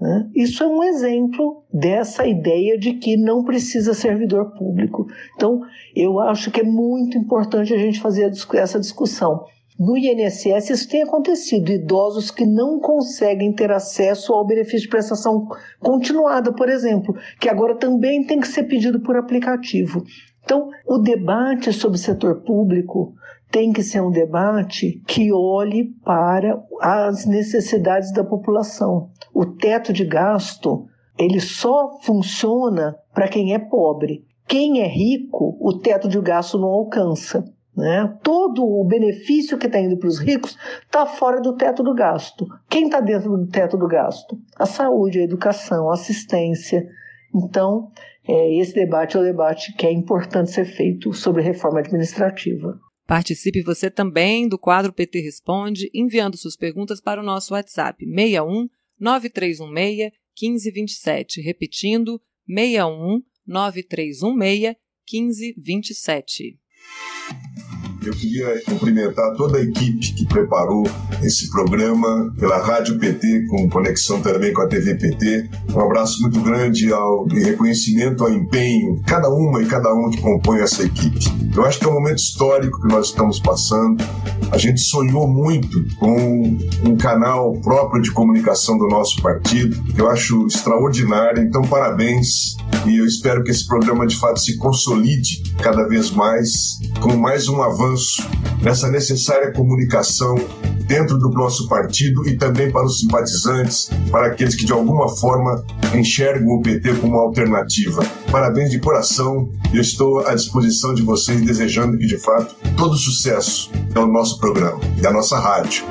Né? Isso é um exemplo dessa ideia de que não precisa servidor público. Então, eu acho que é muito importante a gente fazer essa discussão. No INSS, isso tem acontecido. Idosos que não conseguem ter acesso ao benefício de prestação continuada, por exemplo, que agora também tem que ser pedido por aplicativo. Então, o debate sobre o setor público tem que ser um debate que olhe para as necessidades da população. O teto de gasto, ele só funciona para quem é pobre. Quem é rico, o teto de gasto não alcança. Né? Todo o benefício que está indo para os ricos está fora do teto do gasto. Quem está dentro do teto do gasto? A saúde, a educação, a assistência. Então, é, esse debate é o debate que é importante ser feito sobre reforma administrativa. Participe você também do quadro PT Responde, enviando suas perguntas para o nosso WhatsApp 61 9316 1527. Repetindo, 61 9316 1527. Eu queria cumprimentar toda a equipe que preparou esse programa pela Rádio PT, com conexão também com a TV PT. Um abraço muito grande ao, e reconhecimento ao empenho, cada uma e cada um que compõe essa equipe. Eu acho que é um momento histórico que nós estamos passando. A gente sonhou muito com um canal próprio de comunicação do nosso partido, eu acho extraordinário. Então, parabéns e eu espero que esse programa de fato se consolide cada vez mais, com mais um avanço nessa necessária comunicação dentro do nosso partido e também para os simpatizantes, para aqueles que de alguma forma enxergam o PT como alternativa. Parabéns de coração, eu estou à disposição de vocês, desejando que de fato todo sucesso ao nosso programa e à nossa rádio.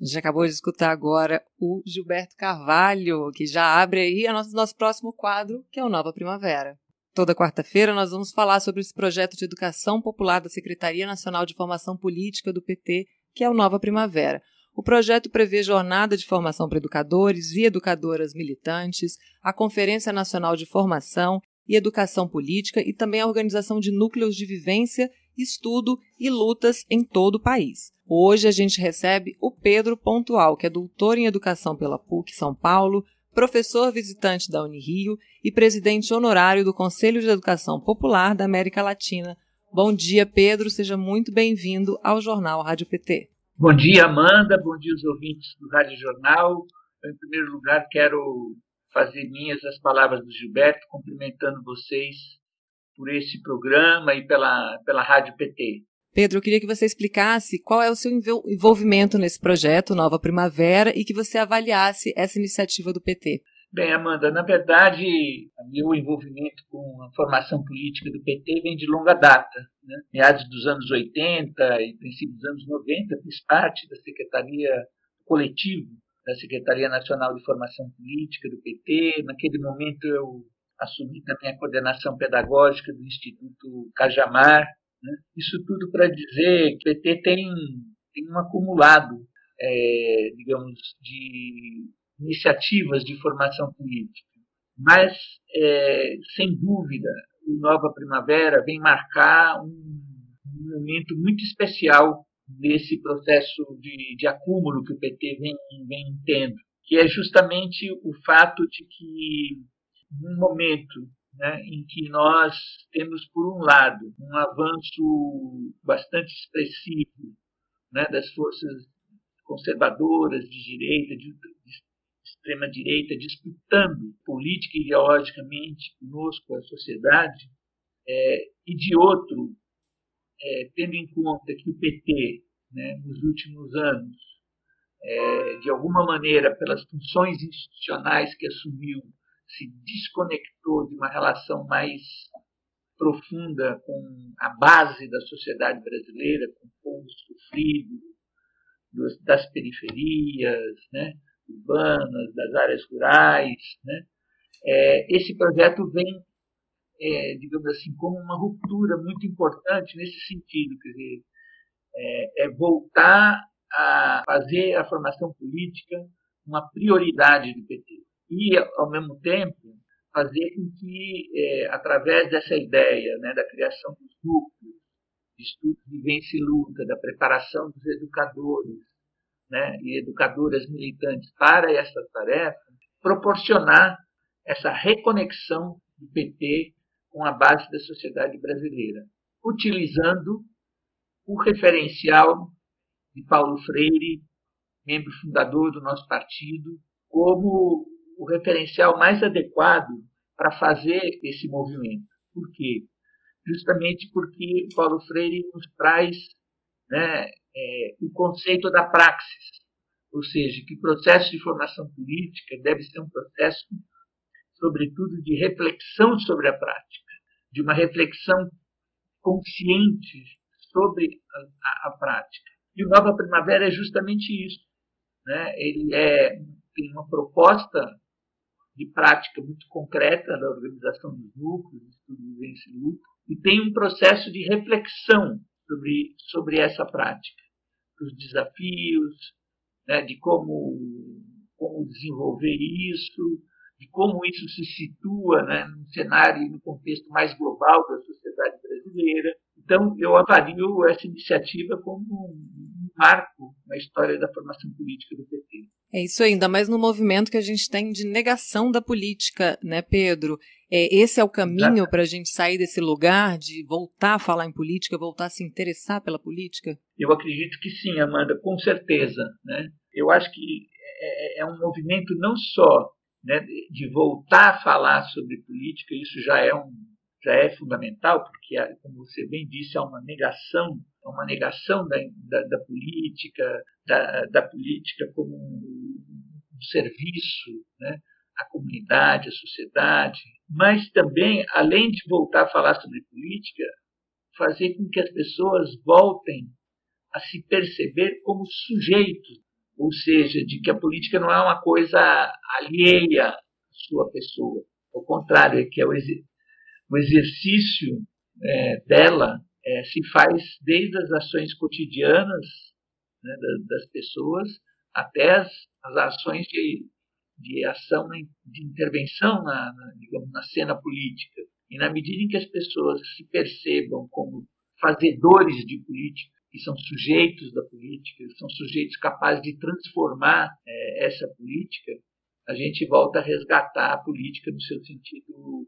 A gente acabou de escutar agora o Gilberto Carvalho, que já abre aí o nosso, nosso próximo quadro, que é o Nova Primavera. Toda quarta-feira nós vamos falar sobre esse projeto de educação popular da Secretaria Nacional de Formação Política do PT, que é o Nova Primavera. O projeto prevê jornada de formação para educadores e educadoras militantes, a Conferência Nacional de Formação e Educação Política e também a organização de núcleos de vivência, estudo e lutas em todo o país. Hoje a gente recebe o Pedro Pontual, que é doutor em Educação pela PUC São Paulo, professor visitante da Unirio e presidente honorário do Conselho de Educação Popular da América Latina. Bom dia, Pedro. Seja muito bem-vindo ao Jornal Rádio PT. Bom dia, Amanda. Bom dia, os ouvintes do Rádio Jornal. em primeiro lugar, quero fazer minhas as palavras do Gilberto, cumprimentando vocês por esse programa e pela, pela Rádio PT. Pedro, eu queria que você explicasse qual é o seu envolvimento nesse projeto Nova Primavera e que você avaliasse essa iniciativa do PT. Bem, Amanda, na verdade, meu envolvimento com a formação política do PT vem de longa data. Né? Meados dos anos 80 e princípio dos anos 90, fiz parte da Secretaria Coletivo da Secretaria Nacional de Formação Política do PT. Naquele momento, eu assumi também a coordenação pedagógica do Instituto Cajamar, né? Isso tudo para dizer que o PT tem, tem um acumulado, é, digamos, de iniciativas de formação política. Mas, é, sem dúvida, o Nova Primavera vem marcar um, um momento muito especial desse processo de, de, acúmulo que o PT vem, vem tendo, que é justamente o fato de que, num momento né, em que nós temos, por um lado, um avanço bastante expressivo né, das forças conservadoras de direita, de, extrema-direita, disputando política e ideologicamente conosco, a sociedade, é, e de outro, é, tendo em conta que o PT, né, nos últimos anos, é, de alguma maneira, pelas funções institucionais que assumiu, se desconectou de uma relação mais profunda com a base da sociedade brasileira, com o povo sofrido, das periferias, né, urbanas, das áreas rurais. Né. É, esse projeto vem, é, digamos assim, como uma ruptura muito importante nesse sentido, quer dizer, é, é voltar a fazer a formação política uma prioridade do PT e, ao mesmo tempo, fazer com que, é, através dessa ideia né, da criação dos núcleos, de estudos de vivência e luta, da preparação dos educadores, né, e educadoras militantes para essa tarefa, proporcionar essa reconexão do PT com a base da sociedade brasileira, utilizando o referencial de Paulo Freire, membro fundador do nosso partido, como o referencial mais adequado para fazer esse movimento. Por quê? Justamente porque Paulo Freire nos traz né, é, o conceito da praxis, ou seja, que o processo de formação política deve ser um processo, sobretudo, de reflexão sobre a prática, de uma reflexão consciente sobre a, a, a prática. E o Nova Primavera é justamente isso. Né? Ele é, tem uma proposta de prática muito concreta da organização dos núcleos, de vivência e luta, e tem um processo de reflexão sobre, sobre essa prática, dos desafios, né, de como, como desenvolver isso, de como isso se situa né, no cenário e no contexto mais global da sociedade brasileira. Então, eu avalio essa iniciativa como um marco na história da formação política do PT. É isso ainda mais no movimento que a gente tem de negação da política, né, Pedro? É, esse é o caminho para a gente sair desse lugar de voltar a falar em política, voltar a se interessar pela política? Eu acredito que sim, Amanda, com certeza. Né? Eu acho que é, é um movimento não só né, de voltar a falar sobre política, isso já é um já é fundamental, porque, como você bem disse, há uma negação, uma negação da, da, da política, da, da, política como serviço né, à comunidade, à sociedade, mas também, além de voltar a falar sobre política, fazer com que as pessoas voltem a se perceber como sujeitos, ou seja, de que a política não é uma coisa alheia à sua pessoa. Ao contrário, é que é o o exercício é, dela é, se faz desde as ações cotidianas né, das pessoas até as, as ações de, de ação, de intervenção na, na, digamos, na cena política. E na medida em que as pessoas se percebam como fazedores de política, que são sujeitos da política, são sujeitos capazes de transformar é, essa política, a gente volta a resgatar a política no seu sentido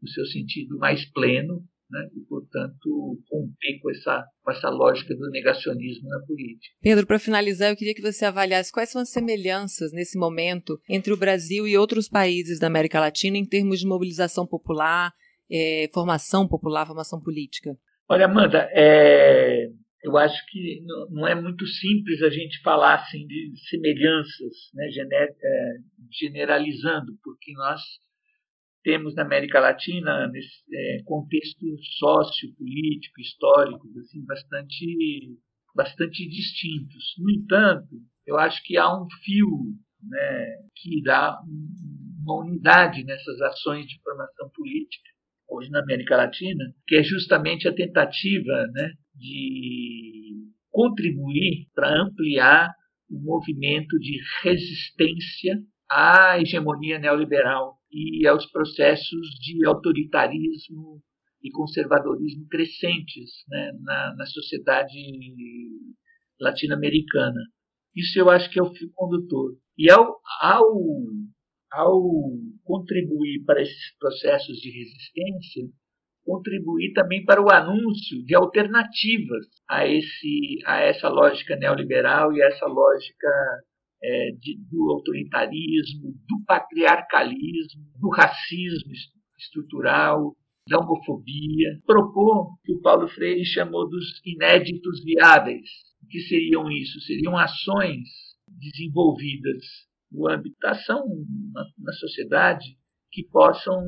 no seu sentido mais pleno, né, portanto, romper com essa, com essa lógica do negacionismo na política. Pedro, para finalizar, eu queria que você avaliasse quais são as semelhanças nesse momento entre o Brasil e outros países da América Latina em termos de mobilização popular, é, formação popular, formação política. Olha, Amanda, é, eu acho que não é muito simples a gente falar assim, de semelhanças, né, é, generalizando, porque nós temos na América Latina é, contexto sociopolítico, histórico, assim, bastante, bastante distintos. No entanto, eu acho que há um fio né, que dá uma unidade nessas ações de formação política, hoje na América Latina, que é justamente a tentativa né, de contribuir para ampliar o movimento de resistência à hegemonia neoliberal e aos processos de autoritarismo e conservadorismo crescentes né, na, na sociedade latino-americana. Isso eu acho que é o fio condutor. E ao, ao, ao contribuir para esses processos de resistência, contribuir também para o anúncio de alternativas a, esse, a essa lógica neoliberal e a essa lógica é, de, do autoritarismo, do patriarcalismo, do racismo estrutural, da homofobia. Propor que o Paulo Freire chamou dos inéditos viáveis. O que seriam isso? Seriam ações desenvolvidas no âmbito da ação na, na sociedade que possam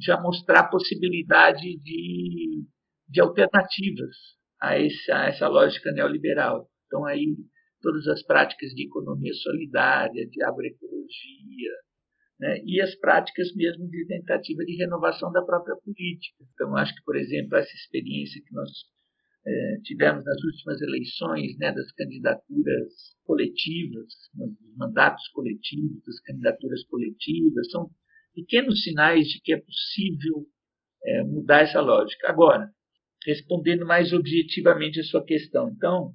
já mostrar possibilidade de, de alternativas a a essa lógica neoliberal. Então, aí todas as práticas de economia solidária, de agroecologia, né? e as práticas mesmo de tentativa de renovação da própria política. Então, acho que, por exemplo, essa experiência que nós é, tivemos nas últimas eleições, né, das candidaturas coletivas, dos mandatos coletivos, das candidaturas coletivas, são pequenos sinais de que é possível é, mudar essa lógica. Agora, respondendo mais objetivamente a sua questão, então,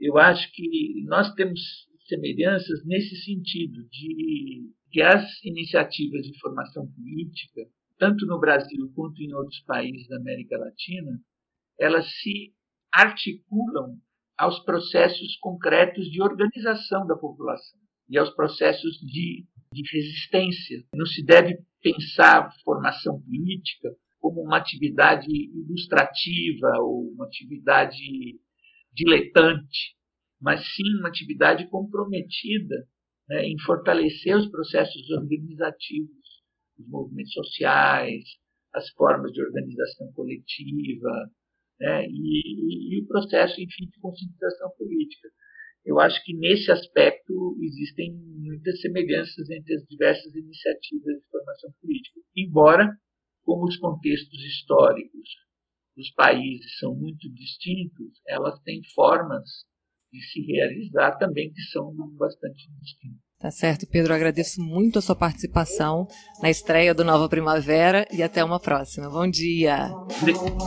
eu acho que nós temos semelhanças nesse sentido de que as iniciativas de formação política, tanto no Brasil quanto em outros países da América Latina, elas se articulam aos processos concretos de organização da população e aos processos de, de resistência. Não se deve pensar formação política como uma atividade ilustrativa ou uma atividade diletante, mas sim uma atividade comprometida né, em fortalecer os processos organizativos, os movimentos sociais, as formas de organização coletiva, né, e, e, o processo, enfim, de conscientização política. Eu acho que nesse aspecto existem muitas semelhanças entre as diversas iniciativas de formação política, embora, como os contextos históricos dos países são muito distintos, elas têm formas de se realizar também que são bastante distintas. Tá certo, Pedro. agradeço muito a sua participação na estreia do Nova Primavera e até uma próxima. Bom dia.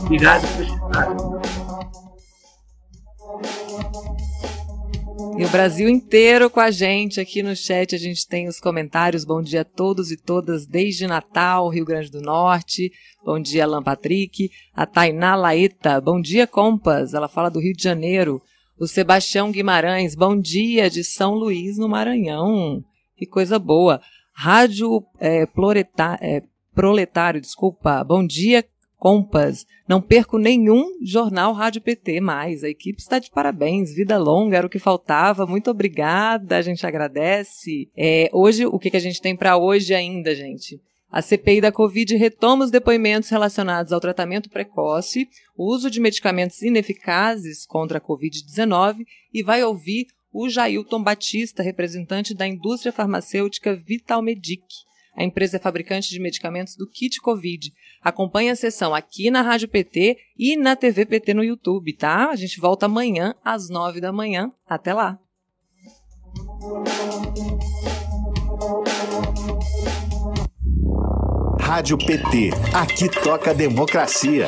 Obrigado por E o Brasil inteiro com a gente aqui no chat. A gente tem os comentários. Bom dia a todos e todas desde Natal, Rio Grande do Norte. Bom dia, Alan Patrick. A Tainá Laeta. Bom dia, Compas. Ela fala do Rio de Janeiro. O Sebastião Guimarães, bom dia de São Luís, no Maranhão. Que coisa boa. Rádio é, é, Proletário, desculpa. Bom dia, Compas. Não perco nenhum jornal Rádio PT mais. A equipe está de parabéns. Vida longa era o que faltava. Muito obrigada. A gente agradece. É, hoje, o que, que a gente tem para hoje ainda, gente? A CPI da Covid retoma os depoimentos relacionados ao tratamento precoce, o uso de medicamentos ineficazes contra a Covid-19 e vai ouvir o Jailton Batista, representante da indústria farmacêutica Vitalmedic. A empresa é fabricante de medicamentos do kit Covid. Acompanhe a sessão aqui na Rádio PT e na TV PT no YouTube, tá? A gente volta amanhã às nove da manhã. Até lá! Rádio PT. Aqui toca democracia.